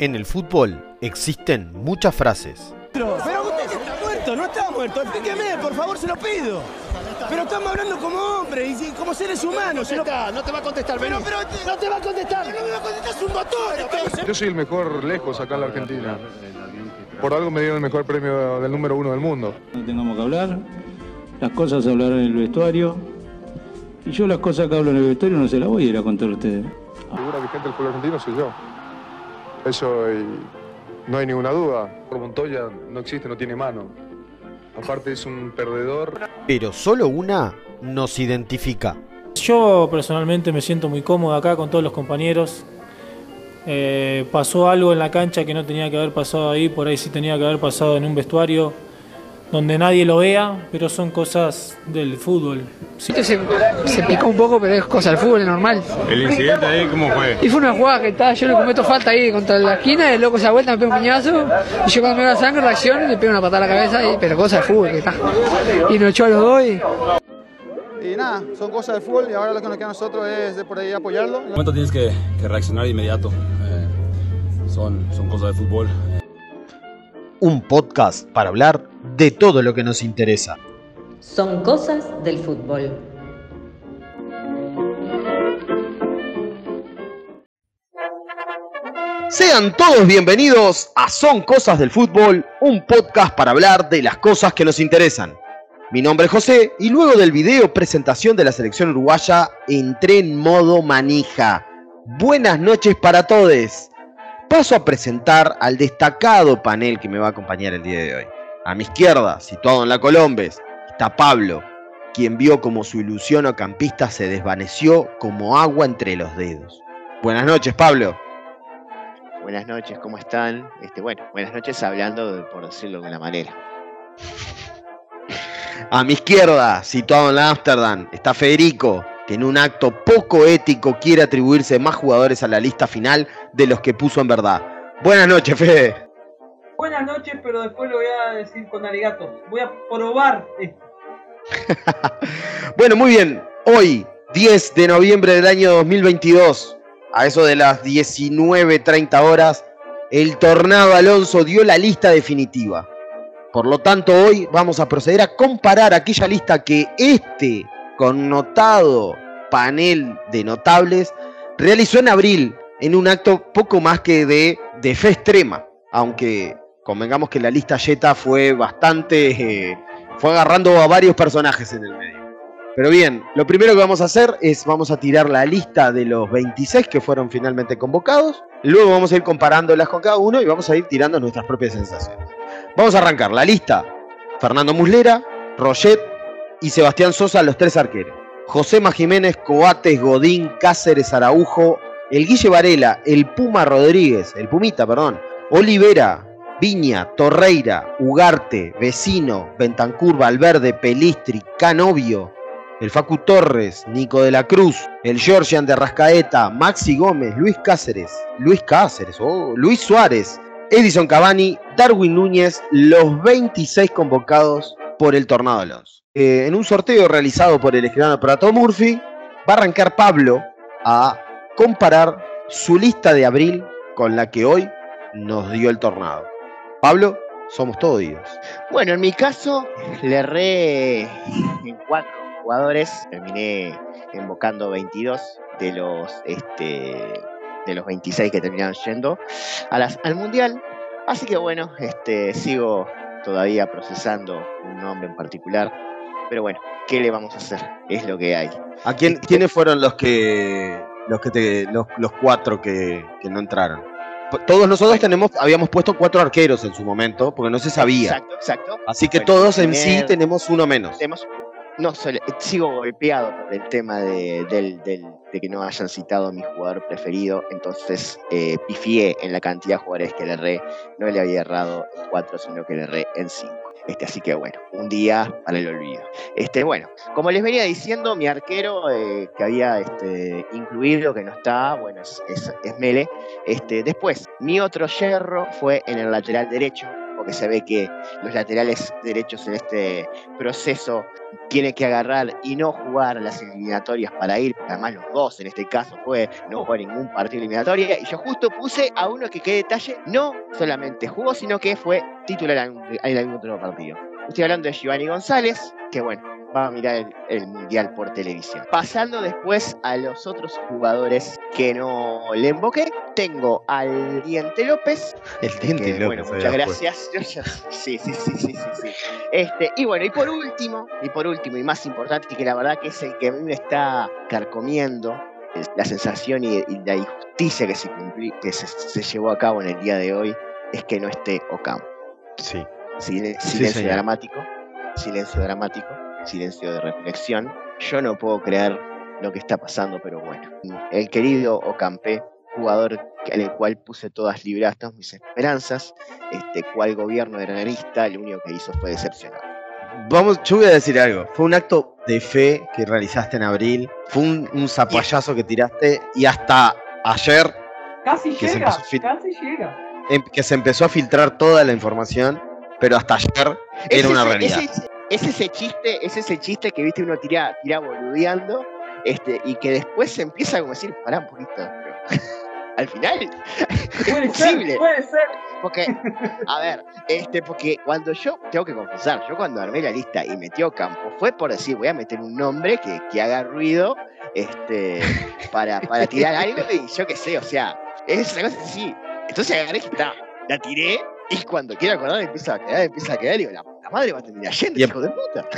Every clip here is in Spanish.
En el fútbol existen muchas frases. Pero usted está muerto, no está muerto. Explíqueme, por favor, se lo pido. Pero estamos hablando como hombres y como seres humanos. No, no te va a contestar, Pero, pero, no te va a contestar. No me va a contestar, es un motor. Yo soy el mejor lejos acá en la Argentina. Por algo me dieron el mejor premio del número uno del mundo. No tengamos que hablar, las cosas se hablarán en el vestuario. Y yo las cosas que hablo en el vestuario no se las voy a ir a contar a ustedes. La figura vigente del fútbol argentino soy yo. Eso y no hay ninguna duda. Por Montoya no existe, no tiene mano. Aparte es un perdedor. Pero solo una nos identifica. Yo personalmente me siento muy cómodo acá con todos los compañeros. Eh, pasó algo en la cancha que no tenía que haber pasado ahí, por ahí sí tenía que haber pasado en un vestuario donde nadie lo vea, pero son cosas del fútbol. Sí. Se, se picó un poco, pero es cosa del fútbol, es normal. ¿El incidente ahí cómo fue? Y fue una jugada que estaba, yo le cometo falta ahí contra la esquina, el loco se da vuelta, me pega un piñazo, y yo cuando me da sangre reacciono y le pego una patada a la cabeza, y, pero cosa del fútbol que está. Y nos echó a los dos y... Y nada, son cosas del fútbol y ahora lo que nos queda a nosotros es de por ahí apoyarlo. En momento tienes que, que reaccionar de inmediato. Eh, son, son cosas de fútbol. Un podcast para hablar de todo lo que nos interesa. Son cosas del fútbol. Sean todos bienvenidos a Son Cosas del Fútbol, un podcast para hablar de las cosas que nos interesan. Mi nombre es José y luego del video presentación de la selección uruguaya entré en modo manija. Buenas noches para todos. Paso a presentar al destacado panel que me va a acompañar el día de hoy. A mi izquierda, situado en la Colombes, está Pablo, quien vio como su ilusión o campista se desvaneció como agua entre los dedos. Buenas noches, Pablo. Buenas noches, ¿cómo están? Este, bueno, buenas noches hablando, de- por decirlo de una manera. A mi izquierda, situado en la Ámsterdam, está Federico, que en un acto poco ético quiere atribuirse más jugadores a la lista final de los que puso en verdad. Buenas noches, Fede. Buenas noches, pero después lo voy a decir con arigato. Voy a probar esto. Bueno, muy bien. Hoy, 10 de noviembre del año 2022, a eso de las 19.30 horas, el Tornado Alonso dio la lista definitiva. Por lo tanto, hoy vamos a proceder a comparar aquella lista que este connotado panel de notables realizó en abril en un acto poco más que de, de fe extrema. Aunque convengamos que la lista Jetta fue bastante... eh, fue agarrando a varios personajes en el medio. Pero bien, lo primero que vamos a hacer es vamos a tirar la lista de los 26 que fueron finalmente convocados. Luego vamos a ir comparándolas con cada uno y vamos a ir tirando nuestras propias sensaciones. Vamos a arrancar la lista. Fernando Muslera, Roget y Sebastián Sosa, los tres arqueros. José Jiménez, Coates, Godín, Cáceres, Araujo, el Guille Varela, el Puma Rodríguez, el Pumita, perdón, Olivera, Viña, Torreira, Ugarte, Vecino, Bentancur, Valverde, Pelistri, Canovio, el Facu Torres, Nico de la Cruz, el Georgian de Rascaeta, Maxi Gómez, Luis Cáceres, Luis Cáceres, oh, Luis Suárez, Edison Cavani, Darwin Núñez, los 26 convocados por el Tornado Alonso. Eh, en un sorteo realizado por el escribano Prato Murphy, va a arrancar Pablo a comparar su lista de abril con la que hoy nos dio el Tornado. Pablo, somos todos oídos. Bueno, en mi caso, le erré en cuatro jugadores, terminé invocando 22 de los, este, de los 26 que terminaron yendo al Mundial. Así que bueno, este, sigo todavía procesando un nombre en particular. Pero bueno, ¿qué le vamos a hacer? Es lo que hay. ¿A quién, quiénes fueron los que los que te, los, los cuatro que, que no entraron? Todos nosotros tenemos, habíamos puesto cuatro arqueros en su momento, porque no se sabía. Exacto, exacto. Así que Bueno, todos en sí tenemos uno menos. Tenemos- no, solo- sigo golpeado por el tema de, del- del- de que no hayan citado a mi jugador preferido, entonces eh, pifié en la cantidad de jugadores que le erré, no le había errado en cuatro, sino que le erré en cinco. Este, así que bueno, un día para el olvido. Este, bueno, como les venía diciendo, mi arquero eh, que había este, incluido, que no está, bueno, es, es, es Mele. Este, después, mi otro yerro fue en el lateral derecho, porque se ve que los laterales derechos en este proceso tienen que agarrar y no jugar las eliminatorias para ir, porque además los dos en este caso fue no jugar ningún partido eliminatoria, y yo justo puse a uno que qué detalle, no solamente jugó, sino que fue titular en algún otro partido. Estoy hablando de Giovanni González, que bueno, va a mirar el, el, Mundial por televisión. Pasando después a los otros jugadores que no le invoqué, tengo al Diente López. El Diente que, López. Bueno, muchas gracias. Sí, sí, sí, sí, sí, sí. Este, y bueno, y por último, y por último, y más importante, y que la verdad que es el que a mí me está carcomiendo, la sensación y, y la injusticia que, se, que se, se llevó a cabo en el día de hoy, es que no esté Ocampo. Sí. Silen- Sí, silencio dramático, silencio dramático, silencio de reflexión. Yo no puedo creer lo que está pasando, pero bueno. El querido Ocampe, jugador en el cual puse todas libradas todas mis esperanzas, este cual gobierno herrerista, lo único que hizo fue decepcionar. Vamos, yo voy a decir algo. Fue un acto de fe que realizaste en abril. Fue un, un zapallazo que tiraste y hasta ayer Casi Que se llega, empezó a fil- casi llega. em- que se empezó a filtrar toda la información, pero hasta ayer Es era una ese- realidad. Es, ese- es ese chiste, es ese chiste que viste uno tira, tira boludeando, este, y que después se empieza como a decir, pará un poquito. pero Al final, Puede ser, puede ser. Porque, a ver, este, porque cuando yo, tengo que confesar, yo cuando armé la lista y metió campo, fue por decir, voy a meter un nombre que, que haga ruido, este, para, para tirar algo, y yo qué sé, o sea, es una cosa así. Entonces agarré la tiré, y cuando quiero acordar empieza a quedar, empieza a quedar, y digo, la puta madre va a Y em- hijo de puta.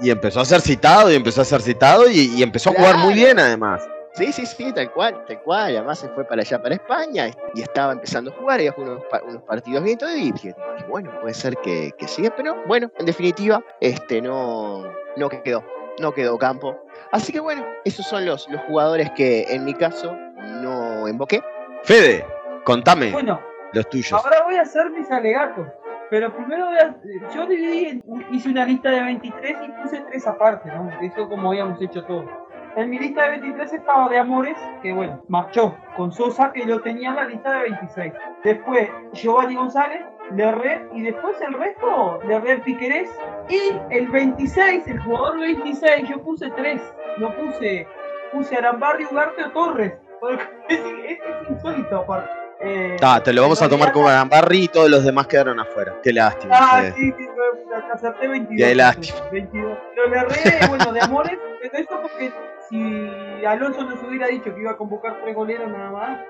Y empezó a ser citado y empezó a ser citado y, y empezó a jugar muy bien además. Sí, sí, sí, tal cual, tal cual. Además se fue para allá, para España, y estaba empezando a jugar, y jugó unos, pa- unos partidos bien todo, y dije, dije, bueno, puede ser que, que siga, pero bueno, en definitiva, este no, no quedó, no quedó campo. Así que bueno, esos son los, los jugadores que en mi caso no invoqué. Fede, contame Bueno, los tuyos. ahora voy a hacer mis alegatos. Pero primero yo hice una lista de 23 y puse tres aparte, ¿no? Eso como habíamos hecho todos. En mi lista de 23 estaba de Amores, que bueno, marchó con Sosa, que lo tenía en la lista de 26. Después Giovanni González, Lerre, y después el resto, Lerre Piquerés. Y el 26, el jugador 26, yo puse tres. No puse, puse Arambarri, Ugarte o Torres. Porque es insólito aparte. Eh, Ah, te lo vamos a tomar como Gambarri y todos los demás quedaron afuera. Qué lástima. Ah, sí, sí, acerté 22. Qué lástima. 22. Pero le erré, bueno, de amores, pero esto porque si Alonso nos hubiera dicho que iba a convocar tres goleros nada más,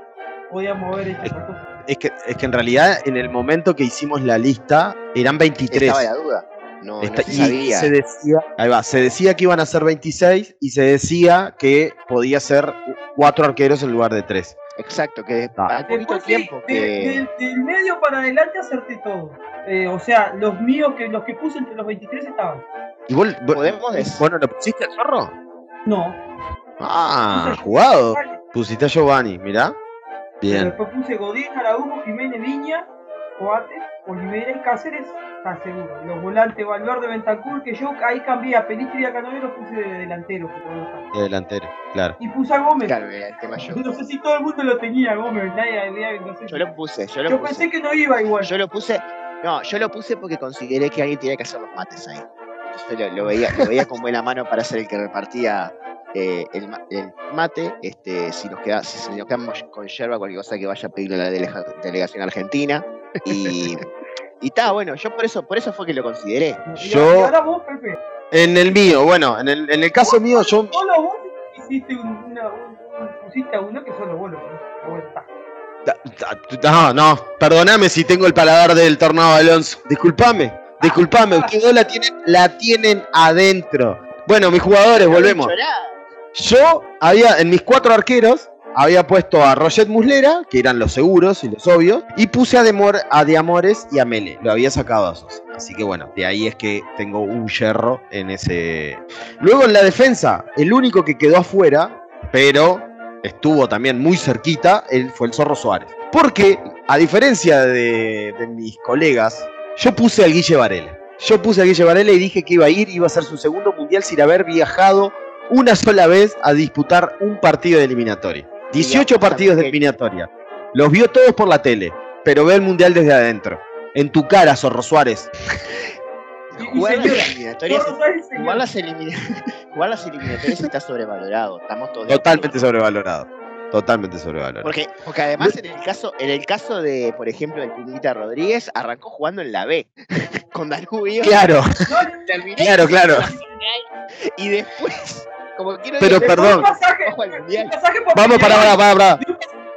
podíamos haber hecho cosa. Es que, es que en realidad en el momento que hicimos la lista eran 23. Estaba la duda. No, no Está- se y sabía. se decía, ahí va, se decía que iban a ser 26 y se decía que podía ser cuatro arqueros en lugar de tres. Exacto, que Ah. al poquito Después sí, tiempo de- del, medio para adelante acerté todo. Eh, o sea, los míos, que los que puse entre los 23 estaban. ¿Y vos, vos- Podemos decir- vos no lo pusiste al zorro? No. Ah, jugado. Pusiste a Giovanni, mirá. Bien. Después puse Godín, Araújo, Jiménez, Viña, Coates, Olivera y Cáceres, está seguro. Los volantes Valverde, Bentancur, que yo ahí cambié a Pelistri y a los puse de delantero. De delantero, claro. Y puse a Gómez. Claro, era el tema yo. No sé si todo el mundo lo tenía, Gómez. Nadie, nadie- no sé Yo si- lo puse, yo lo Yo puse. pensé que no iba igual. Yo lo puse, no, yo lo puse porque consideré que alguien tenía que hacer los mates ahí. Entonces lo, lo veía, lo veía con buena mano para ser el que repartía eh, el, ma- el mate. Este, si nos queda, si nos quedamos con yerba, cualquier cosa que vaya a pedirle a la delega- delegación argentina. Y, y está, bueno, yo por eso, por eso fue que lo consideré. Yo- vos, Pepe. En el mío, bueno, en el, en el caso mío, yo. Solo vos hiciste un, una, un- un- pusiste a uno que solo vos lo Pero bueno, está. No, no, perdoname si tengo el paladar del tornado Alonso. Disculpame, disculpame, ustedes dos la tienen, la tienen adentro. Bueno, mis jugadores, volvemos. Yo había, en mis cuatro arqueros, había puesto a Roget Muslera, que eran los seguros y los obvios, y puse a, Demor, a De Amores y a Mele. Lo había sacado a Sosa. Así que bueno, de ahí es que tengo un yerro en ese. Luego en la defensa, el único que quedó afuera, pero estuvo también muy cerquita, él fue el Zorro Suárez. Porque, a diferencia de, de mis colegas, yo puse al Guille Varela. Yo puse a Guille Varela y dije que iba a ir, iba a ser su segundo mundial sin haber viajado una sola vez a disputar un partido de eliminatoria. 18 partidos de eliminatoria. Los vio todos por la tele, pero ve el mundial desde adentro. En tu cara, Zorro Suárez. Jugar las eliminatorias, jugar las eliminatorias está sobrevalorado. Estamos todos Totalmente sobrevalorado. Totalmente sobrevalorado. Porque, porque además en el caso, en el caso de, por ejemplo, el Pumita Rodríguez, arrancó jugando en la B con Danubio. Claro, terminó claro, claro. en la final, Y después, como quiero Pero decir, perdón. ojo mundial. Vamos, para, para, para, para.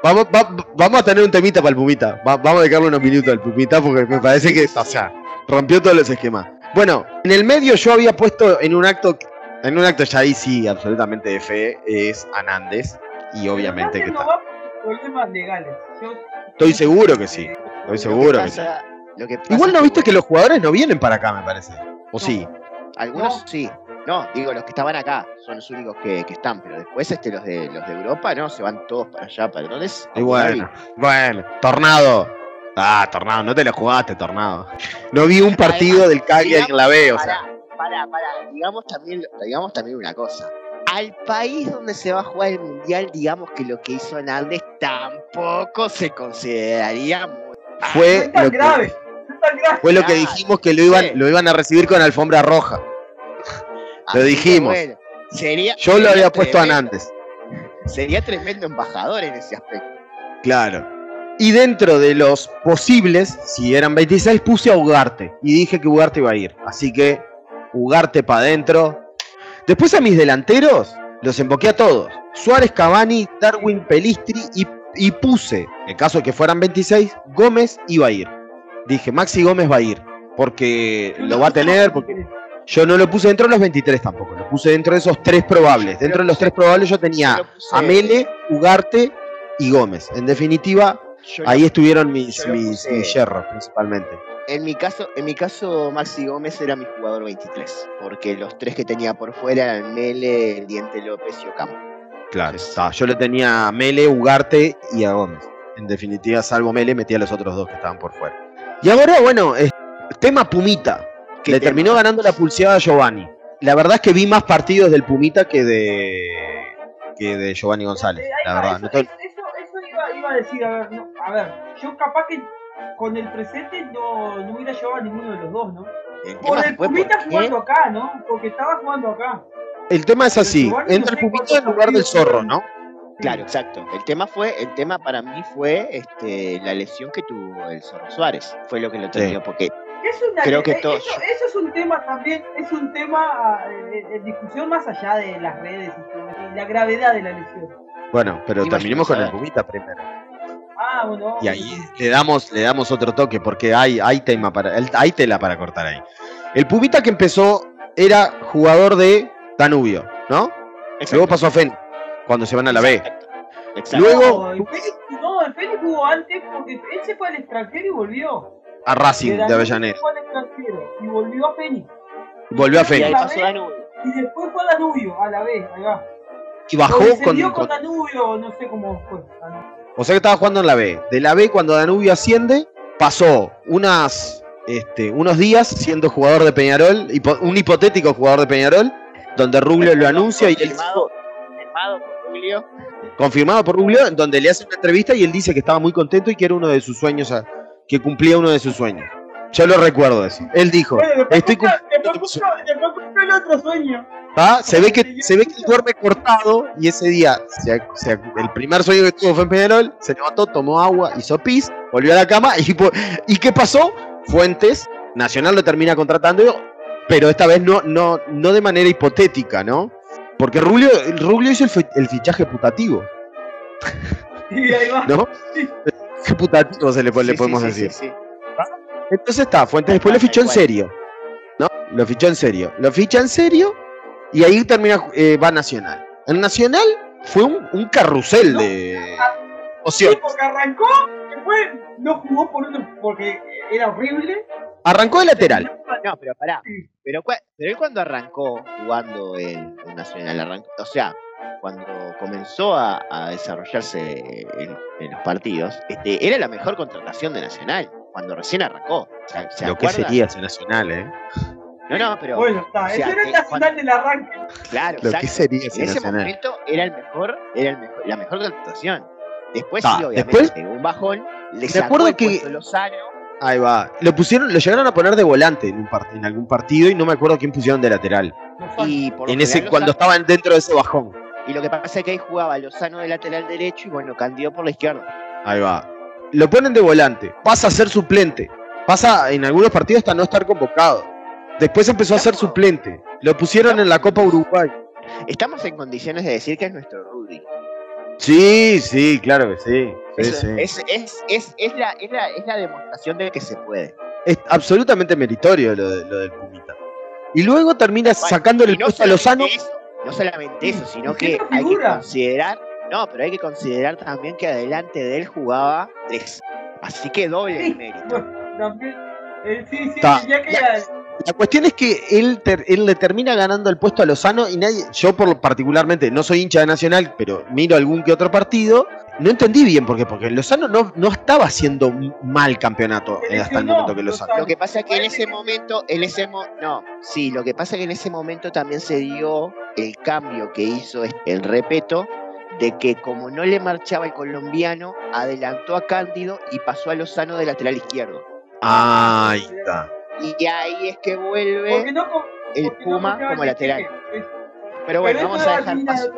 Vamos, va- vamos a tener un temita para el Pumita. Va- vamos a dejarle unos minutos al Pumita porque me parece que, o sea, rompió todos los esquemas. Bueno, en el medio yo había puesto en un acto, en un acto ya ahí sí, absolutamente de fe, es Anández. Y obviamente que no está. va por problemas legales. Yo, Estoy seguro que sí. Estoy seguro que sí. pasa- lo que pasa Igual no viste que los jugadores no vienen para acá, me parece. ¿O sí? Algunos sí. No, digo, los que estaban acá son los únicos que, que están, pero después este, los de los de Europa, no, se van todos para allá, para dónde es. Y bueno, bueno, Tornado. Ah, Tornado, no te lo jugaste, Tornado. No vi un partido del Cagliari en la B, o sea. Pará, pará, digamos también, digamos también una cosa. Al país donde se va a jugar el mundial, digamos que lo que hizo Hernández tampoco se consideraría muy. Fue tan lo que, grave. No es tan grave. fue lo que dijimos que lo iban, lo iban a recibir con alfombra roja. Lo dijimos. bueno, sería, Yo lo había puesto a tremendo- Nández. Sería tremendo embajador en ese aspecto. Claro. Y dentro de los posibles, si eran 26, puse a Ugarte. Y dije que Ugarte iba a ir. Así que Ugarte para adentro. Después a mis delanteros los emboqué a todos. Suárez, Cavani, Darwin, Pelistri y, y puse, en caso de que fueran 26, Gómez iba a ir. Dije, Maxi Gómez va a ir. Porque lo va a tener. Porque yo no lo puse dentro de los 23 tampoco. Lo puse dentro de esos tres probables. Dentro de los tres probables yo tenía a Mele, Ugarte y Gómez. En definitiva, yo lo- ahí estuvieron mis, mis, mis yerros principalmente. En mi caso, en mi caso, Maxi Gómez era mi jugador 23. Porque los tres que tenía por fuera eran Mele, el Diente López y Ocampo. Claro, está. yo le tenía a Mele, Ugarte y a Gómez. En definitiva, salvo Mele, metía a los otros dos que estaban por fuera. Y ahora, bueno, es- tema Pumita. ¿Qué Le tema? terminó ganando la pulseada a Giovanni. La verdad es que vi más partidos del Pumita que de que de Giovanni González. Eh, La va, verdad. eso, No te- eso, eso- eso iba, iba a decir, a ver, no, a ver, yo capaz que con el presente no, no hubiera llevado a ninguno de los dos, ¿no? El Por el fue Pumita por jugando acá, ¿no? Porque estaba jugando acá. El tema es así. Giovanni Entra no el Pumita en lugar del zorro. ¿no? Claro, exacto. El tema fue, el tema para mí fue este, la lesión que tuvo el Zorro Suárez. Fue lo que lo terminó, porque Es una, Creo que eh, Eso, eso es un tema también, es un tema ah, eh, en discusión más allá de las redes y la gravedad de la lesión. Bueno, pero terminemos con el. Pumita primero. Ah, bueno. Y ahí le damos, le damos otro toque porque hay, hay tema para, el- hay tela para cortar ahí. El Pumita que empezó era jugador de Danubio, ¿no? Luego pasó a Fen cuando se van a la B. Exacto. Luego No, el Félix, no, el Félix jugó antes porque él se fue al extranjero y volvió. A Racing de Avellaneda. fue al extranjero y volvió a Fénix. Volvió a Y Fénix. después fue a Danubio, a la B, ahí va. Y bajó O con, con- con Danubio, no sé cómo fue. O sea que estaba jugando en la B. De la B, cuando Danubio asciende, pasó unas, este, unos días siendo jugador de Peñarol, hipo- un hipotético jugador de Peñarol, donde Rubio lo anuncia y él Confirmado, confirmado por Julio. confirmado por Rubio, en donde le hace una entrevista y él dice que estaba muy contento y que era uno de sus sueños, a- que cumplía uno de sus sueños. Yo lo recuerdo eso. Él dijo, Bueno, estoy cumpliendo el otro sueño. ¿Ah? Se ve que se ve que él duerme cortado y ese día se- se- el primer sueño que tuvo fue en Peñarol, se levantó, tomó agua, hizo pis, volvió a la cama y, ¿y qué pasó? Fuentes, Nacional lo termina contratando, pero esta vez no, no, no de manera hipotética, ¿no? Porque Rubio, Rubio hizo el, el fichaje putativo, Y ahí va. ¿no? ¿Qué putativo se le, po- le Sí, podemos sí, sí, decir? sí, sí. Entonces está, Fuentes después lo fichó en serio. ¿No? Lo fichó en serio. Lo ficha en serio y ahí termina, eh, va a Nacional. En Nacional fue un, un carrusel de Sí, opciones. porque arrancó, después no jugó por otro, porque era horrible. Arrancó de lateral. No, pero pará. Pero, pero él cuando arrancó jugando en, en Nacional, arrancó, o sea, cuando comenzó a, a desarrollarse en, en los partidos, este, era la mejor contratación de Nacional, cuando recién arrancó. ¿Se, se Lo que sería ese Nacional, ¿eh? No, no, pero. Bueno, está, o sea, ese era el eh, nacional del arranque. Claro, Lo que sería En ese ese Nacional. momento era el mejor, era el mejor, la mejor contratación. Después Ta, sí, obviamente, después- un bajón, le sacó acuerdo el que- Lozano. Ahí va. Lo pusieron, lo llegaron a poner de volante en, un part- en algún partido y no me acuerdo quién pusieron de lateral. Y por En ese, cuando estaban dentro de ese bajón. Y lo que pasa es que ahí jugaba Lozano de lateral derecho y bueno, Candido por la izquierda. Ahí va. Lo ponen de volante. Pasa a ser suplente. Pasa en algunos partidos hasta no estar convocado. Después empezó a ser suplente. Lo pusieron en la Copa Uruguay. Estamos en condiciones de decir que es nuestro Rudy. Sí, sí, claro que sí. Sí, Eso sí. Es, es, es, es, la, es, la, es la demostración de que se puede. Es absolutamente meritorio lo, de- lo del Pumita. Y luego termina sacándole Y el no puesto a Lozano. eso, no solamente eso, sino ¿Por qué que hay que considerar, no, pero hay que considerar también que adelante de él jugaba tres. Así que doble el mérito. Bueno, también. eh, sí, sí, Ta, ya que ya. ya. La cuestión es que él, ter- él le termina ganando el puesto a Lozano y nadie, yo por particularmente no soy hincha de Nacional, pero miro algún que otro partido, no entendí bien por qué, porque Lozano no, no estaba haciendo un mal campeonato eh, hasta el momento que Lozano. Lo que pasa es que en ese momento, en ese mo- no, sí, lo que pasa es que en ese momento también se dio el cambio que hizo este- el repeto de que como no le marchaba el colombiano, adelantó a Cándido y pasó a Lozano de lateral izquierdo. Ahí está. Y ahí es que vuelve no, el no Puma como lateral. Pero bueno, vamos a dejar de paso.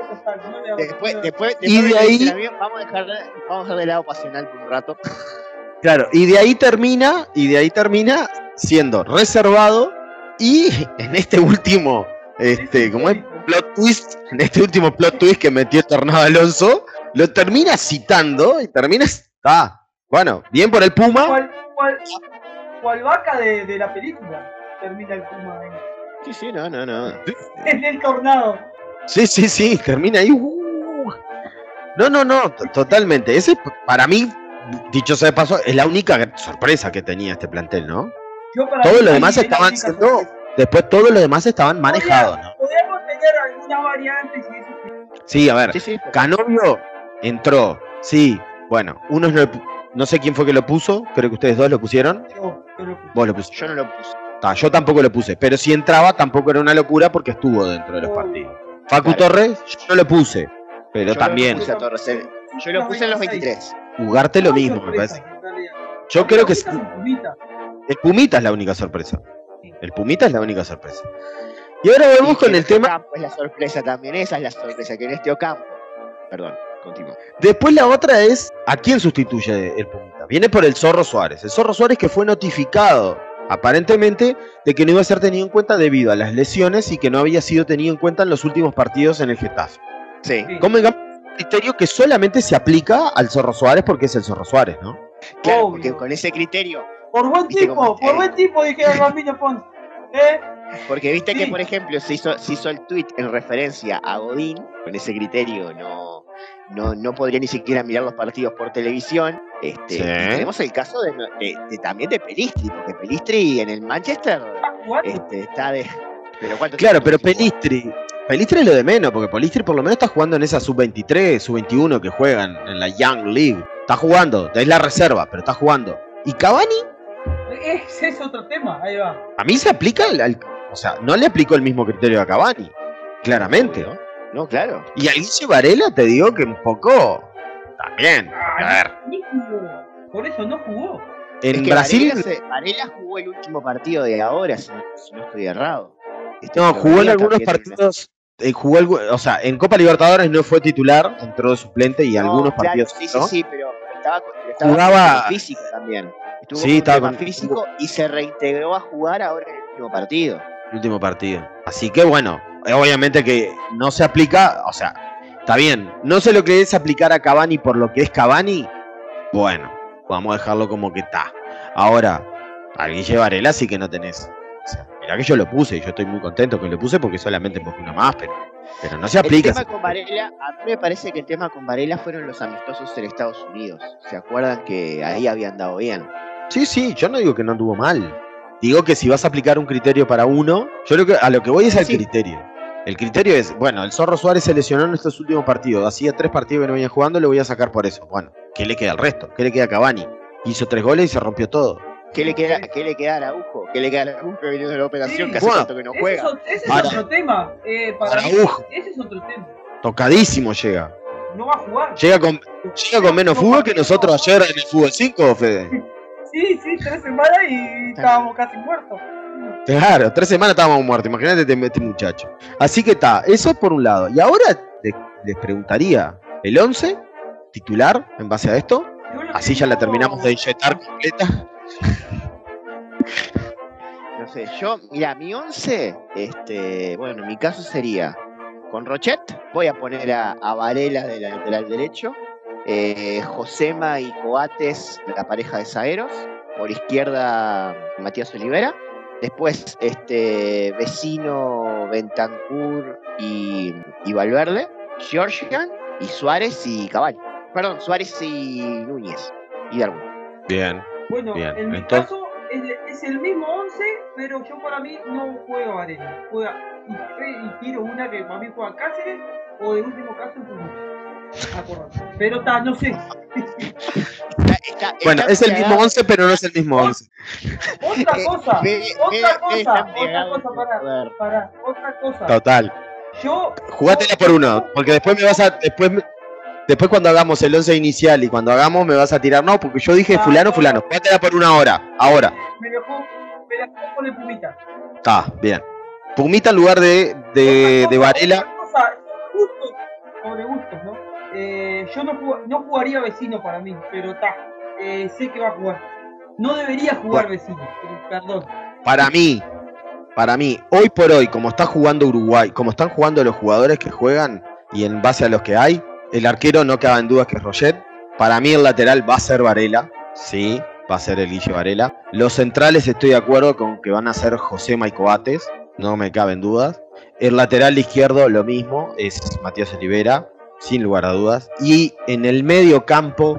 le- Después, no- después, Y después de ahí- vamos a dejar, vamos a dejar de lado pasional por un rato. Claro, y de ahí termina, y de ahí termina siendo reservado y en este último, este, como es plot twist, en este último plot twist que metió el Tornado Alonso, lo termina citando y termina, ah, bueno, bien por el Puma, ¿Cuál, cuál, cuál vaca de, de la película termina el Puma? Sí, sí, no, no, no. En el tornado. sí, sí, sí, termina ahí, uh. no, no, no, to- totalmente, ese para mí, dicho sea de paso, es la única sorpresa que tenía este plantel, ¿no? Yo para Todos mí los demás es estaban siendo, después todos los demás estaban manejados, ¿no? Podríamos tener algunas variantes y eso sí. Sí, a ver, Sí, sí, pero- Canovio entró, sí, bueno, unos no, no sé quién fue que lo puso, creo que ustedes dos lo pusieron, Yo, yo lo puse. vos lo pusiste. yo no lo puse. Ta, yo tampoco lo puse, pero si entraba tampoco era una locura porque estuvo dentro de los partidos. Facu Claro. Torres, yo no lo puse, pero Yo también, lo puse a Torres, eh. Yo lo puse en los 23. jugarte lo mismo, me parece. Yo creo que es el Pumita. es la única sorpresa. El Pumita es la única sorpresa. Y ahora que con el tema. Ocampo es la sorpresa también, esa es la sorpresa, que en este Ocampo. Perdón, continúo. Después la otra es a quién sustituye el Pumita. Viene por el Zorro Suárez. El Zorro Suárez que fue notificado aparentemente de que no iba a ser tenido en cuenta debido a las lesiones y que no había sido tenido en cuenta en los últimos partidos en el Getafe. Sí. Como digamos, un criterio que solamente se aplica al Zorro Suárez porque es el Zorro Suárez, ¿no? claro, Obvio. porque con ese criterio, Por buen tipo, cómo- por eh. buen tipo, dije el Bambino Pons. ¿Eh? Porque viste que por ejemplo se hizo, se hizo el tweet en referencia a Godín, con ese criterio no, no, no podría ni siquiera mirar los partidos por televisión. Este, Sí. tenemos el caso de, de- de- también de Pelistri, porque Pelistri en el Manchester este, está de. Pero ¿cuánto Claro, pero? Pelistri. Pelistri es lo de menos, porque Pelistri por lo menos está jugando en esa sub-23, sub-21 que juegan en la Young League. Está jugando, es la reserva, pero está jugando. ¿Y Cavani? Ese es otro tema, ahí va. A mí se aplica, al- al- o sea, no le aplicó el mismo criterio a Cavani, claramente. Obvio. No, claro. Y a Guille Varela te digo que un poco también. A ver, Ni jugó. Por eso no jugó. en Es que Brasil Varela, se- Varela jugó el último partido de ahora, si no, si no estoy errado. Este, no jugó en algunos partidos, eh, jugó o sea, en Copa Libertadores no fue titular, entró de suplente y No, algunos claro, partidos. Sí, sí, ¿no? sí, pero, pero estaba, estaba Jugaba- con físico también. Estuvo Sí, con estaba con- físico y se reintegró a jugar ahora en el último partido. El último partido. Así que bueno, obviamente que no se aplica, o sea, está bien, no sé lo que es aplicar a Cavani por lo que es Cavani, bueno, vamos a dejarlo como que está. Ahora, al Guille Varela sí que no tenés. O sea, mirá que yo lo puse y yo estoy muy contento que lo puse porque solamente porque una más, pero, pero no se aplica. El tema con Varela, a mí me parece que el tema con Varela fueron los amistosos en Estados Unidos. ¿Se acuerdan que ahí habían dado bien? Sí, sí, yo no digo que no anduvo mal. Digo que si vas a aplicar un criterio para uno, yo lo que, a lo que voy es al Sí. criterio. El criterio es, bueno, el Zorro Suárez se lesionó en estos últimos partidos. Hacía tres partidos que no venía jugando, lo voy a sacar por eso. Bueno, ¿qué le queda al resto? ¿Qué le queda a Cavani? Hizo tres goles y se rompió todo. ¿Qué le queda, qué le queda a Araujo? ¿Qué le queda a Araujo que venido de la operación Sí. que hace Bueno, tanto que no Ese es, juega? ese es otro tema. Eh, para mí, Araujo. ese es otro tema. Tocadísimo llega. No va a jugar. Llega con, llega con menos fútbol que nosotros ayer en el fútbol 5, Fede. Sí, sí, tres semanas y estábamos casi muertos. Claro, tres semanas estábamos muertos, imagínate este, este muchacho. Así que está, eso es por un lado. Y ahora le- les preguntaría, ¿el 11 titular en base a esto? Así ya la terminamos de inyectar completa. No sé, yo, mira, mi 11, este, bueno, en mi caso sería con Rochet, voy a poner a, a Varela de lateral derecho, eh, Josema y Coates, la pareja de Zaeros, por izquierda Matías Olivera, después este vecino Bentancur y, y Valverde, Georgian y Suárez y Caballo. Perdón, Suárez y Núñez y Darwin. Bien. Bueno, Bien, en mi entonces- caso es, es el mismo 11, pero yo para mí no juega Varela. Juega y, y tiro una que para mí juega Cáceres o de último caso en Fútbol. Acordate. Pero está, no sé. Bueno, es el mismo 11, pero no es el mismo 11. Otra cosa, ve- otra cosa, está otra cosa, para, para, otra cosa. Total. Yo, Jugátela por uno, porque después me vas a. Después, me- después cuando hagamos el 11 inicial y cuando hagamos me vas a tirar, no, porque yo dije fulano, fulano. Jugátela por una hora, ahora. me juego, me juego con el Pumita. Está, bien. Pumita en lugar de, de, de Varela. Cosa, sobre gustos, ¿no? Eh, yo no, jug- no jugaría vecino para mí, pero está. Eh, sé que va a jugar. No debería jugar vecino, perdón. Para mí, para mí, hoy por hoy, como está jugando Uruguay, como están jugando los jugadores que juegan y en base a los que hay, el arquero no cabe en dudas que es Roget. Para mí el lateral va a ser Varela, sí, va a ser el Guille Varela. Los centrales estoy de acuerdo con que van a ser José Maicoates, no me caben dudas. El lateral izquierdo lo mismo, es Matías Olivera, sin lugar a dudas. Y en el medio campo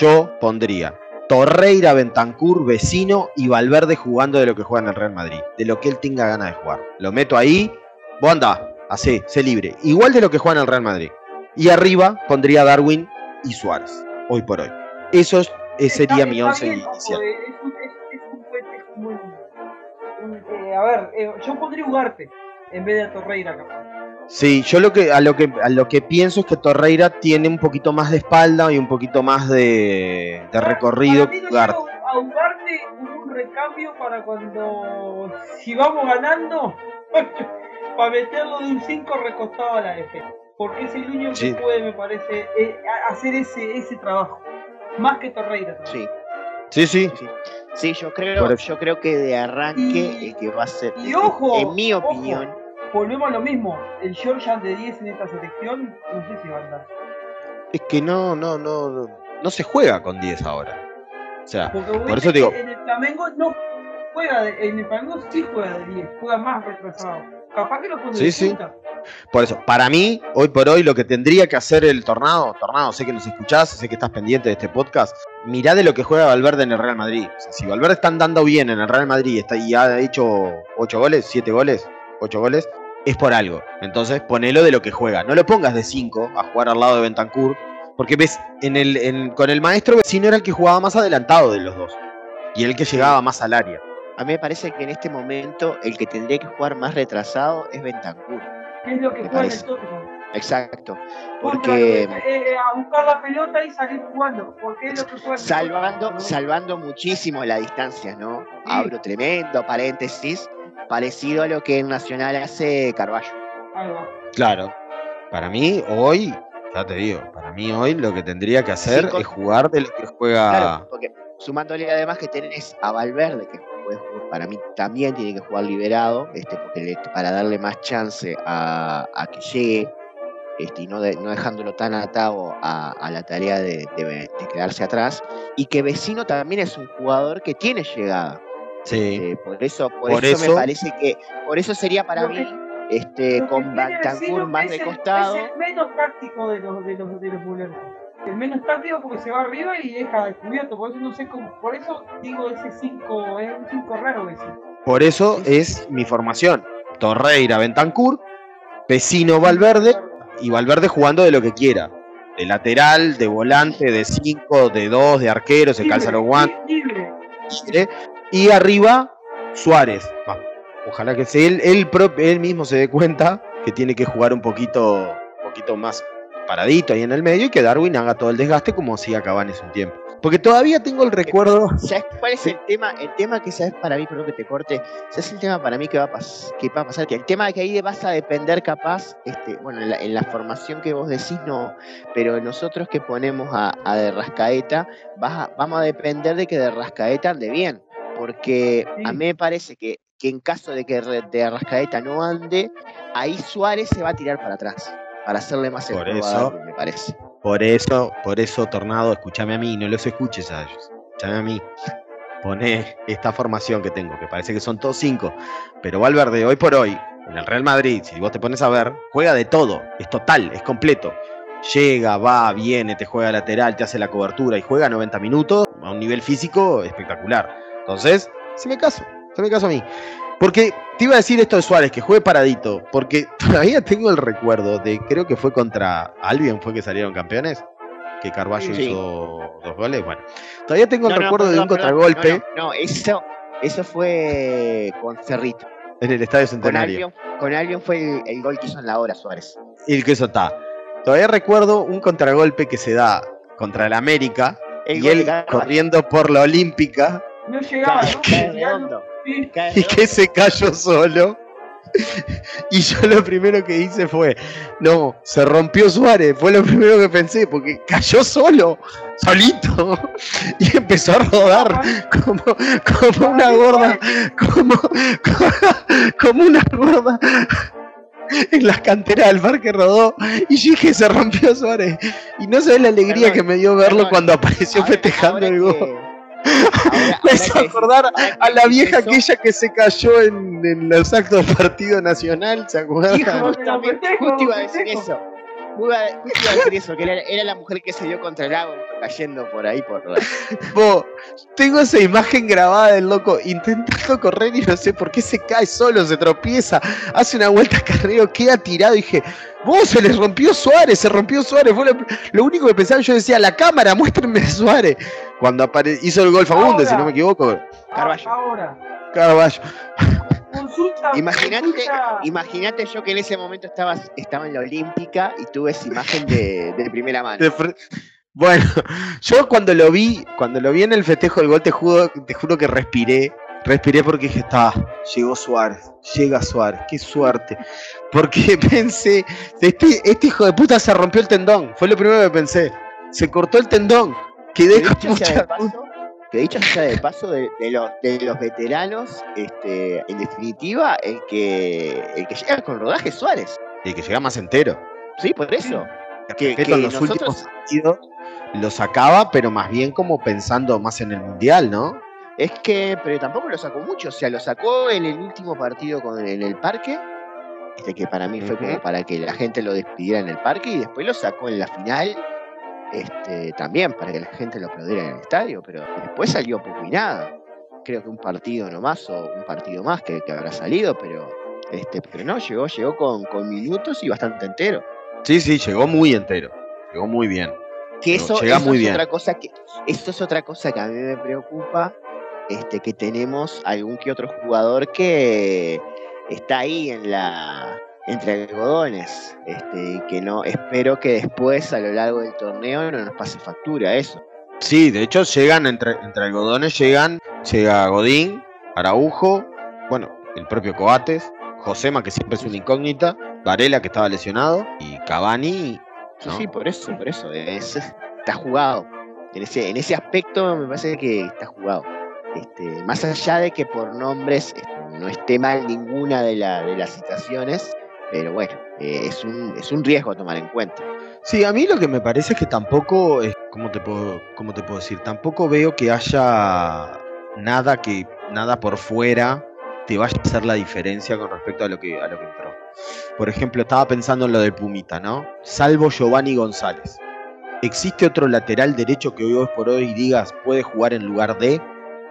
yo pondría Torreira, Bentancur, Vecino y Valverde jugando de lo que juega en el Real Madrid, de lo que él tenga ganas de jugar. Lo meto ahí, vos andá, así, sé libre. Igual de lo que juega en el Real Madrid. Y arriba pondría Darwin y Suárez, hoy por hoy. Eso es- ese sería mi once inicial. eh, a ver, eh, yo pondría Ugarte en vez de a Torreira capaz. Sí, yo lo que a lo que a lo que pienso es que Torreira tiene un poquito más de espalda y un poquito más de, de recorrido Para mí que no a Ugarte un recambio para cuando, si vamos ganando, para meterlo de un 5 recostado a la defensa. Porque es el único Sí. que puede, me parece, eh, hacer ese, ese trabajo. Más que Torreira. también. Sí. Sí, sí. Sí, yo creo, yo creo que de arranque el que va a ser, Y ojo, en mi ojo, opinión, volvemos a lo mismo. El Georgian de 10 en esta selección, no sé si va a andar. Es que no, no, no, no, se juega con 10 ahora. O sea, Porque por eso te digo, en el Flamengo no juega, de- en el Flamengo sí juega de 10, juega más retrasado. Capaz que lo pone Sí, de sí. Por eso, para mí, hoy por hoy, lo que tendría que hacer el Tornado, Tornado, sé que nos escuchás, sé que estás pendiente de este podcast, mirá de lo que juega Valverde en el Real Madrid. O sea, si Valverde está andando bien en el Real Madrid está, y ha hecho 8 goles, 7 goles, 8 goles, es por algo. Entonces, ponelo de lo que juega. No lo pongas de 5 a jugar al lado de Bentancur, porque ves, en el, en- con el maestro vecino era el que jugaba más adelantado de los dos. Y el que llegaba más al área. a mí me parece que en este momento el que tendría que jugar más retrasado es Bentancur. ¿Qué es lo que juega el? Exacto. Porque eh, eh, a buscar la pelota y salir jugando. Porque es lo que juega en el salvando, ¿no? salvando muchísimo la distancia, ¿no? Abro tremendo paréntesis, parecido a lo que en Nacional hace Carballo. Claro. Para mí, hoy, ya te digo, para mí hoy lo que tendría que hacer Sí, con- es jugar de lo que juega. Claro, porque sumándole además que tenés a Valverde, que para mí también tiene que jugar liberado, este, porque le- para darle más chance a, a que llegue, este, y no, de- no dejándolo tan atado a, a la tarea de, de- de quedarse atrás, y que Vecino también es un jugador que tiene llegada. Sí. Eh, por eso, por, Por eso, eso- me parece que, por eso sería para mí, que- este, con Bentancur más es de el- costado. Es el menos táctico de los, de los, de los volantes. El menos táctico porque se va arriba y deja descubierto. Por eso no sé cómo. Por eso digo ese 5. Es un 5 raro ese. Por eso es mi formación. Torreira, Bentancur, Vecino, Valverde y Valverde jugando de lo que quiera. De lateral, de volante, de 5, de 2, de arquero, se calza los guantes. Libre. libre. Y arriba, Suárez. Ojalá que sea él, él, él mismo se dé cuenta que tiene que jugar un poquito, un poquito más paradito ahí en el medio y que Darwin haga todo el desgaste como hacía hace un tiempo. Porque todavía tengo el recuerdo. ¿Sabes cuál es el tema? El tema que sabes para mí, perdón que te corte, ¿sabes el tema para mí que va a, pas que va a pasar? Que el tema que ahí vas a depender capaz, este, bueno, en la, en la formación que vos decís no, pero nosotros que ponemos a, a De Rascaeta, vas a- vamos a depender de que De Rascaeta ande bien. Porque a mí me parece que, que en caso de que De Rascaeta no ande, ahí Suárez se va a tirar para atrás, para hacerle más el Por eso- me parece. Por eso, por eso, Tornado, escúchame a mí, no los escuches a ellos. Escúchame a mí. Pone esta formación que tengo, que parece que son todos cinco. Pero Valverde, hoy por hoy, en el Real Madrid, si vos te pones a ver, juega de todo. Es total, es completo. Llega, va, viene, te juega lateral, te hace la cobertura y juega 90 minutos a un nivel físico espectacular. Entonces, se me caso, se me caso a mí. Porque te iba a decir esto de Suárez, que juegue paradito, porque todavía tengo el recuerdo de, creo que fue contra Albion, fue que salieron campeones, que Carballo Sí. hizo dos goles. Bueno, todavía tengo el No, no, recuerdo de un perdón, contragolpe No, eso, eso fue con Cerrito. en el Estadio Con Centenario. Albion, con Albion fue el, el gol que hizo en la hora Suárez. Y el que eso está. Todavía recuerdo un contragolpe que se da contra el América El y él corriendo por la Olímpica No llegaba, ¿no? cae Tirando- redondo. Sí. cae y que se cayó solo. Y yo lo primero que hice fue, no, se rompió Suárez, fue lo primero que pensé, porque cayó solo, solito, y empezó a rodar como, como una gorda, como, como una gorda en las canteras del parque rodó, y yo dije, se rompió Suárez, y no sabes la alegría Perdón, que me dio verlo perdón. cuando apareció festejando el gol. Ahora- Me hizo acordar a la vieja eso, aquella que se cayó en, en los actos del Partido Nacional, ¿se acuerdan? Justamente, justo iba a decir eso. Justo iba a decir eso, que era, era la mujer que se dio contra el agua cayendo por ahí por la- Vos, tengo esa imagen grabada del loco intentando correr y no sé por qué se cae solo, se tropieza, hace una vuelta a carrero, queda tirado y dije, vos se le rompió Suárez, se rompió Suárez, fue lo, lo único que pensaba, yo decía, la cámara, muéstrenme a Suárez. Cuando apare- hizo el gol Fagundes, si no me equivoco, Carvalho. Ahora, Carvalho. Consulta. Imagínate, imagínate yo que en ese momento estaba, estaba en la Olímpica y tuve esa imagen de, de primera mano. Bueno, yo cuando lo vi, cuando lo vi en el festejo del gol, te juro, te juro que respiré. Respiré porque dije, está, llegó Suárez, llega Suárez, qué suerte. Porque pensé, este, este hijo de puta se rompió el tendón, fue lo primero que pensé. Se cortó el tendón, quedé Que con mucha... paso, que dicho sea de paso de, de los, de los veteranos, este, en definitiva, el que, el que llega con rodaje es Suárez. Y que llega más entero. Sí, por eso. Que, que en los nosotros, últimos partidos lo sacaba, pero más bien como pensando más en el mundial, ¿no? es que, pero tampoco lo sacó mucho, o sea, lo sacó en el último partido con, en el parque, este que para mí fue como para que la gente lo despidiera en el parque y después lo sacó en la final, este, también para que la gente lo aplaudiera en el estadio, pero después salió poco y nada. Creo que un partido nomás o un partido más que, que habrá salido, pero este, pero no, llegó, llegó con, con minutos y bastante entero. Sí, sí, llegó muy entero, llegó muy bien. Que eso, llega eso muy es bien. otra cosa que esto es otra cosa que a mí me preocupa, este, que tenemos algún que otro jugador que está ahí en la entre algodones, este, y que no espero que después a lo largo del torneo no nos pase factura eso. Sí, de hecho llegan entre, entre algodones, llegan, llega Godín, Araujo, bueno, el propio Coates, Josema, que siempre es una incógnita, Varela, que estaba lesionado, y Cavani, sí, por eso, por eso, es- está jugado. En ese, en ese aspecto me parece que está jugado. Este, más allá de que por nombres este, no esté mal ninguna de, la- de las citaciones, pero bueno, eh, es, un, es un riesgo a tomar en cuenta. Sí, a mí lo que me parece es que tampoco, es, ¿cómo, te puedo, ¿cómo te puedo decir? Tampoco veo que haya nada que, nada por fuera te vaya a hacer la diferencia con respecto a lo que, a lo que entró. Por ejemplo, estaba pensando en lo del Pumita, ¿no? Salvo Giovanni González. ¿Existe otro lateral derecho que hoy por hoy digas puede jugar en lugar de?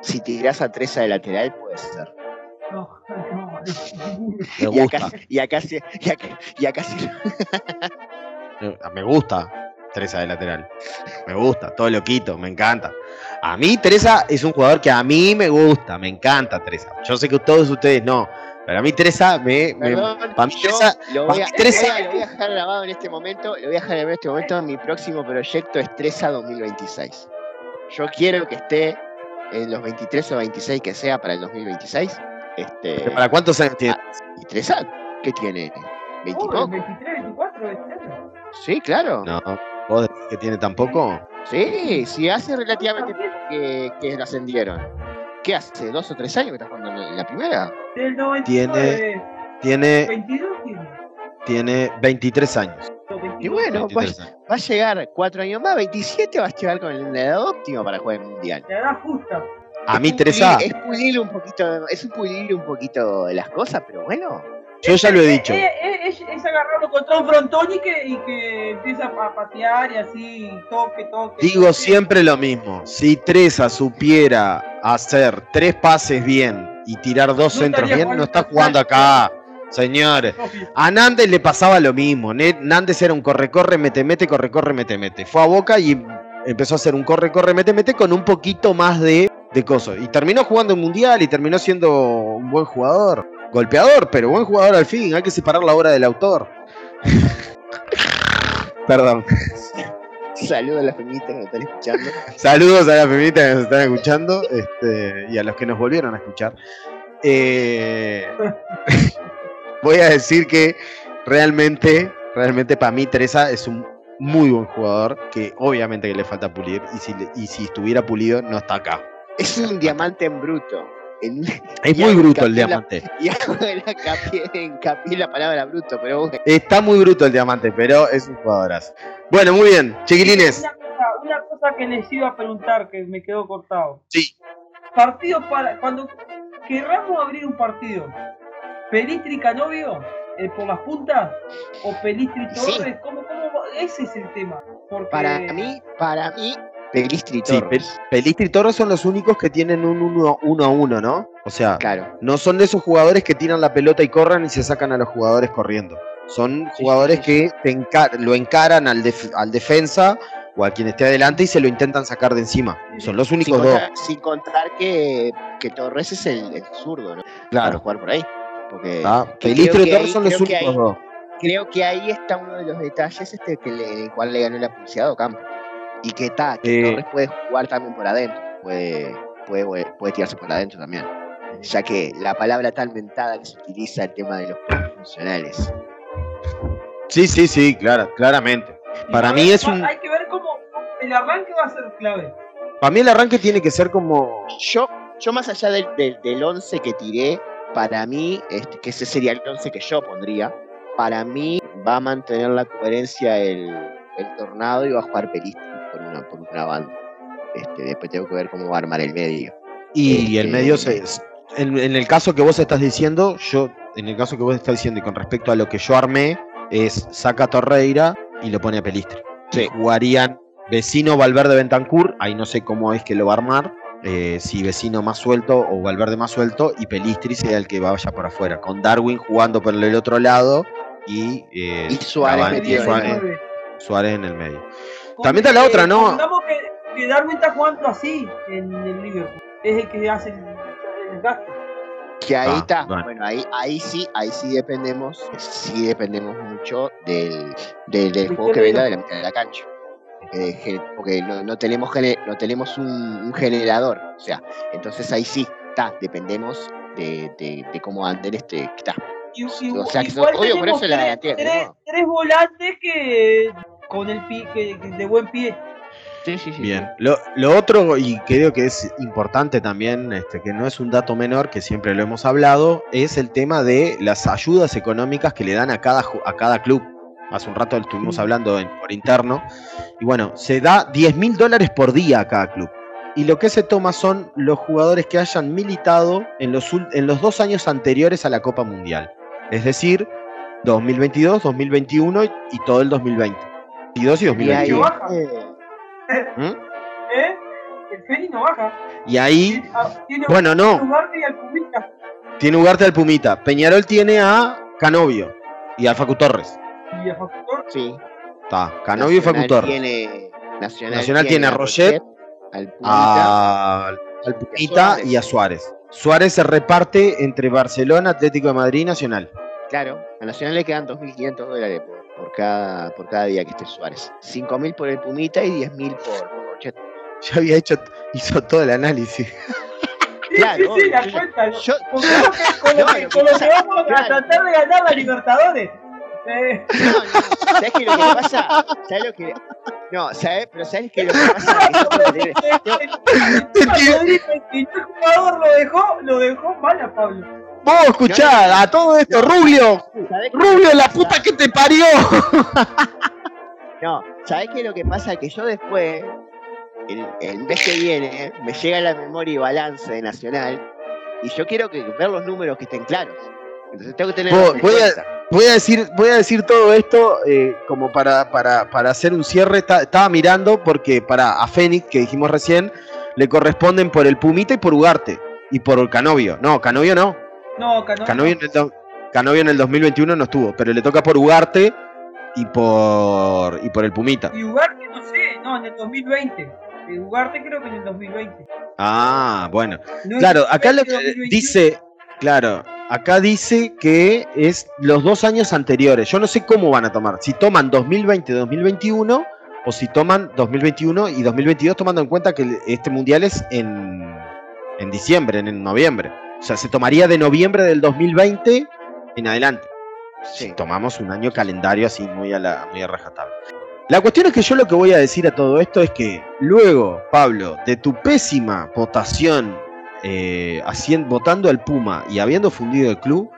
Si tirás a Treza de lateral, puede ser. No, Me Y gusta, acá, y acá, sí- y acá, y acá sí- eh, me gusta Teresa de lateral. Me gusta, todo loquito, me encanta. A mí Teresa es un jugador que a mí me gusta, me encanta Teresa. Yo sé que todos ustedes no, pero a mí Teresa me... me- Perdón, para mí Teresa, lo para voy, a, Teresa- lo voy a- lo voy a dejar grabado en este momento. Lo voy a dejar grabado en este momento. Mi próximo proyecto es Treza 2026. yo quiero que esté en los 23 o 26 que sea para el 2026. Este, ¿Para cuántos años tiene? 23 años. ¿Qué tiene? ¿20 y Oh, poco? 23, 24, este año. Sí, claro. No, ¿vos decís que tiene tan poco? Sí, sí, hace relativamente que, que lo ascendieron. ¿Qué hace? ¿Dos o tres años que está jugando en la primera? Del 99. Tiene, tiene, 22 tiene. tiene 23 años. Y bueno, 23 pues años. va a llegar cuatro años más, 27 va a llegar con la edad óptima para jugar el mundial. La edad justa. A mí Es Teresa, Es pulirle un poquito, es un pulirle un poquito de las cosas, pero bueno. yo ya lo he dicho. Es, es- es agarrarlo contra un frontón y que, y que empieza a patear y así, toque, toque. Digo toque. siempre lo mismo. Si Teresa supiera hacer tres pases bien y tirar dos No centros bien, no está con jugando acá. Señores, a Nández le pasaba lo mismo. Nández era un corre-corre, mete-mete, corre-corre, mete-mete. Fue a Boca y empezó a hacer un corre-corre, mete-mete con un poquito más de, de coso. Y terminó jugando el Mundial y terminó siendo un buen jugador. Golpeador, pero buen jugador al fin. Hay que separar la obra del autor. Perdón. Saludos a las feministas que nos están escuchando. Saludos a las feministas que nos están escuchando este, y a los que nos volvieron a escuchar. Eh, voy a decir que realmente, realmente para mí Teresa es un muy buen jugador que obviamente que le falta pulir y si, y si estuviera pulido no está acá. Es un diamante en bruto. En- Es muy bruto el la- diamante. Y hago hincapié, hincapié en la palabra bruto, pero bueno. Está muy bruto el diamante, pero es un jugadorazo. Bueno, muy bien, chiquilines. Una cosa, una cosa que les iba a preguntar que me quedó cortado. Sí. Partido para. Cuando querramos abrir un partido, ¿Pelistri Canovio? eh, por las puntas? ¿O Pelistri Sí. Torres? ¿Cómo, cómo, ese es el tema. Porque Para mí, para mí, Pelistri Sí, Torres. Pe- Pelistri y Torres son los únicos que tienen un 1 uno, a uno, ¿no? O sea, Claro. no son de esos jugadores que tiran la pelota y corran y se sacan a los jugadores corriendo. Son jugadores que lo encaran al, def- al defensa o a quien esté adelante y se lo intentan sacar de encima. Son los Sin únicos dos. sin contar que, que Torres es el, el zurdo, ¿no? Para Claro. jugar por ahí. Porque que Pelistri y Torres ahí- son los únicos ahí- dos. Creo que ahí está uno de los detalles este que le, el cual le ganó la publicidad a Ocampo. Y que está, que Eh. Torres puede jugar también por adentro. Puede, puede, puede tirarse por adentro también. Ya que la palabra tan mentada que se utiliza el tema de los funcionales. Sí, sí, sí, claro, claramente. Para mí es un. Hay que ver cómo el arranque va a ser clave. Para mí el arranque tiene que ser como. Yo, yo más allá del, del, del 11 que tiré, para mí, este, que ese sería el 11 que yo pondría, para mí va a mantener la coherencia el, el tornado y va a jugar Pelistri por una, por una banda. Este, después tengo que ver cómo va a armar el medio. Y el Este, medio se. En, en el caso que vos estás diciendo, yo. En el caso que vos estás diciendo y con respecto a lo que yo armé, es saca a Torreira y lo pone a Pelistri. Sí. Jugarían vecino Valverde Bentancur, ahí no sé cómo es que lo va a armar. eh, si vecino más suelto o Valverde más suelto y Pelistri sea el que vaya por afuera, con Darwin jugando por el otro lado y, eh, Y Suárez Cavani-. Suárez en el medio. También está la otra, ¿no? Digamos que, que Darwin está jugando así en el Liverpool. Es el que hace el, el gasto. Que ahí Ah, está. bueno. Bueno, ahí, ahí sí, ahí sí dependemos, sí dependemos mucho del, del, del juego que venga de la mitad de la cancha. Porque, no, no tenemos no tenemos un, un generador. O sea, entonces ahí sí, está, dependemos de, de, de cómo ande este que está. Y, y- O sea, que son- obvio, por eso la tres, delantera, tres- ¿no? tres volantes que con el pie, que, de buen pie. Sí, sí, sí. Bien, lo, lo otro, y creo que es importante también, este, que no es un dato menor, que siempre lo hemos hablado, es el tema de las ayudas económicas que le dan a cada, a cada club. Hace un rato estuvimos hablando en- por interno. Y bueno, se da 10 mil dólares por día a cada club. Y lo que se toma son los jugadores que hayan militado en los, ul- en los dos años anteriores a la Copa Mundial. Es decir, 2022, 2021 y, y todo el 2020. 22 y Y ahí, 2021. baja. eh. ¿Eh? El Feli no baja. Y ahí Ah, Tiene Bueno, no. a Ugarte y al Pumita. Tiene Ugarte al Pumita. Peñarol tiene a Canovio y a Facu Torres. Y a Factor. sí. Está, Canovio y Facu Nacional Torres. Tiene, Nacional, Nacional tiene a Roget, al Pumita, A, al Pumita Suárez. y a Suárez. Suárez se reparte entre Barcelona, Atlético de Madrid y Nacional. Claro, a Nacional le quedan 2.500 dólares por, por cada, por cada día que esté Suárez. 5.000 por el Pumita y 10.000 por, por Rochet. ya había hecho, hizo todo el análisis. Sí, Claro, sí, sí, la yo- cuenta. yo- Con lo que- con lo No, que- lo con lo que a tratar de ganar la Libertadores. Eh, No, no, ¿Sabes qué es lo que pasa? ¿Sabes lo que.? No, ¿sabes? Pero ¿sabes qué es lo que pasa? Yo yo- el jugador lo dejó, lo dejó mal a Pablo. Vos escuchá, a todo esto, Rubio, ¿sabés Rubio, la puta que te parió. No, ¿sabes qué es lo que pasa? Que yo después, el, el mes que viene, me llega la memoria y balance de Nacional y yo quiero que ver los números que estén claros. Entonces tengo que tener. Voy- voy a- Voy a decir, voy a decir todo esto eh, como para, para, para hacer un cierre. Ta- estaba mirando porque para a Fénix, que dijimos recién, le corresponden por el Pumita y por Ugarte. Y por Canovio. No, Canovio no. No, Cano. Canovio en, el do- Canovio en el 2021 no estuvo, pero le toca por Ugarte y por, y por el Pumita. Y Ugarte, no sé, no, en el 2020. Eh, Ugarte creo que en el 2020. Ah, bueno. No Claro, acá lo que 2021. dice, claro, acá dice que es los dos años anteriores. Yo no sé cómo van a tomar, si toman 2020-2021 o si toman 2021 y 2022 tomando en cuenta que el- este mundial es en, en diciembre, en, en noviembre. O sea, se tomaría de noviembre del 2020 en adelante. Si tomamos un año calendario así muy a la muy a rajatabla. La cuestión es que yo lo que voy a decir a todo esto es que luego, Pablo, de tu pésima votación eh, hacien- votando al Puma y habiendo fundido el club,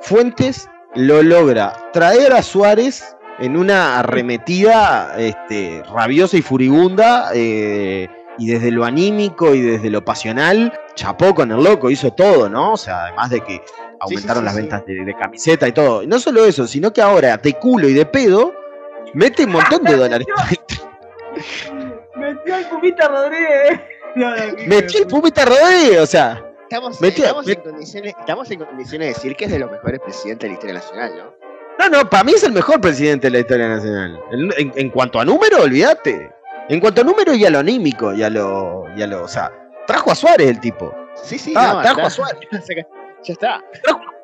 Fuentes lo logra traer a Suárez en una arremetida este, rabiosa y furibunda eh, y desde lo anímico y desde lo pasional, chapó con el loco, hizo todo, ¿no? O sea, además de que aumentaron sí, las sí. ventas de, de camiseta y todo. Y no solo eso, sino que ahora de culo y de pedo mete un montón de dólares. Metió el Pumita Rodríguez. No, no, qué Metió el Pumita Rodríguez, o sea. Estamos, Metió- estamos, met- en condiciones, estamos en condiciones de decir que es de los mejores presidentes de la historia nacional, ¿no? No, no, para mí es el mejor presidente de la historia nacional. En, en- en cuanto a número, olvídate. En cuanto a número y a lo anímico, y a lo, y a lo. O sea, trajo a Suárez el tipo. Sí, sí, Ah, no, trajo está- a Suárez. ya está.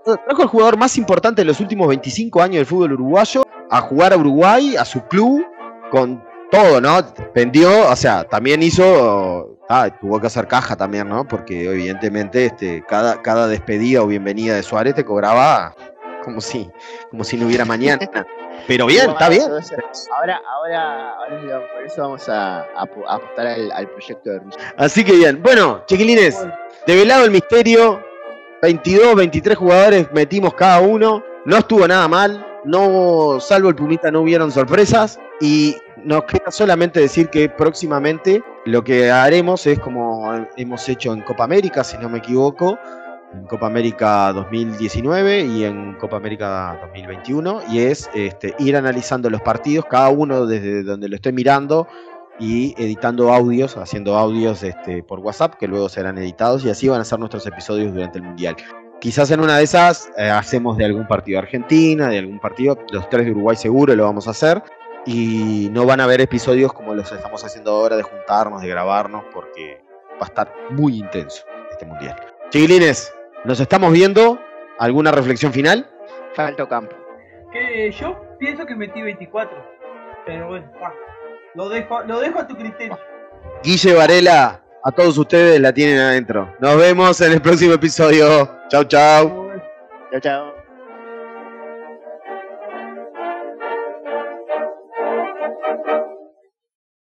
Trajo al jugador más importante de los últimos 25 años del fútbol uruguayo a jugar a Uruguay, a su club, con todo, ¿no? Vendió, o sea, también hizo. Ah, tuvo que hacer caja también, ¿no? Porque evidentemente este, cada, cada despedida o bienvenida de Suárez te cobraba como si, como si no hubiera mañana. Pero bien, está bien. Ahora, ahora, ahora por eso vamos a, a apo- a apostar al, al proyecto de Rusia. Así que bien. Bueno, chiquilines, develado el misterio. 22, 23 jugadores metimos cada uno. No estuvo nada mal. No, salvo el Pumita, no hubieron sorpresas. Y nos queda solamente decir que próximamente lo que haremos es como hemos hecho en Copa América, si no me equivoco. En Copa América 2019 y en Copa América 2021. Y es este, ir analizando los partidos, cada uno desde donde lo esté mirando y editando audios, haciendo audios este, por WhatsApp que luego serán editados y así van a ser nuestros episodios durante el Mundial. Quizás en una de esas eh, hacemos de algún partido de Argentina, de algún partido, los tres de Uruguay seguro lo vamos a hacer y no van a haber episodios como los estamos haciendo ahora de juntarnos, de grabarnos, porque va a estar muy intenso este Mundial. Chiquilines, nos estamos viendo. ¿Alguna reflexión final? Falta campo. Que yo pienso que metí 24. Pero bueno, ah, lo, dejo, lo dejo a tu criterio. Guille Varela, a todos ustedes la tienen adentro. Nos vemos en el próximo episodio. Chau, chau. Chao, chao.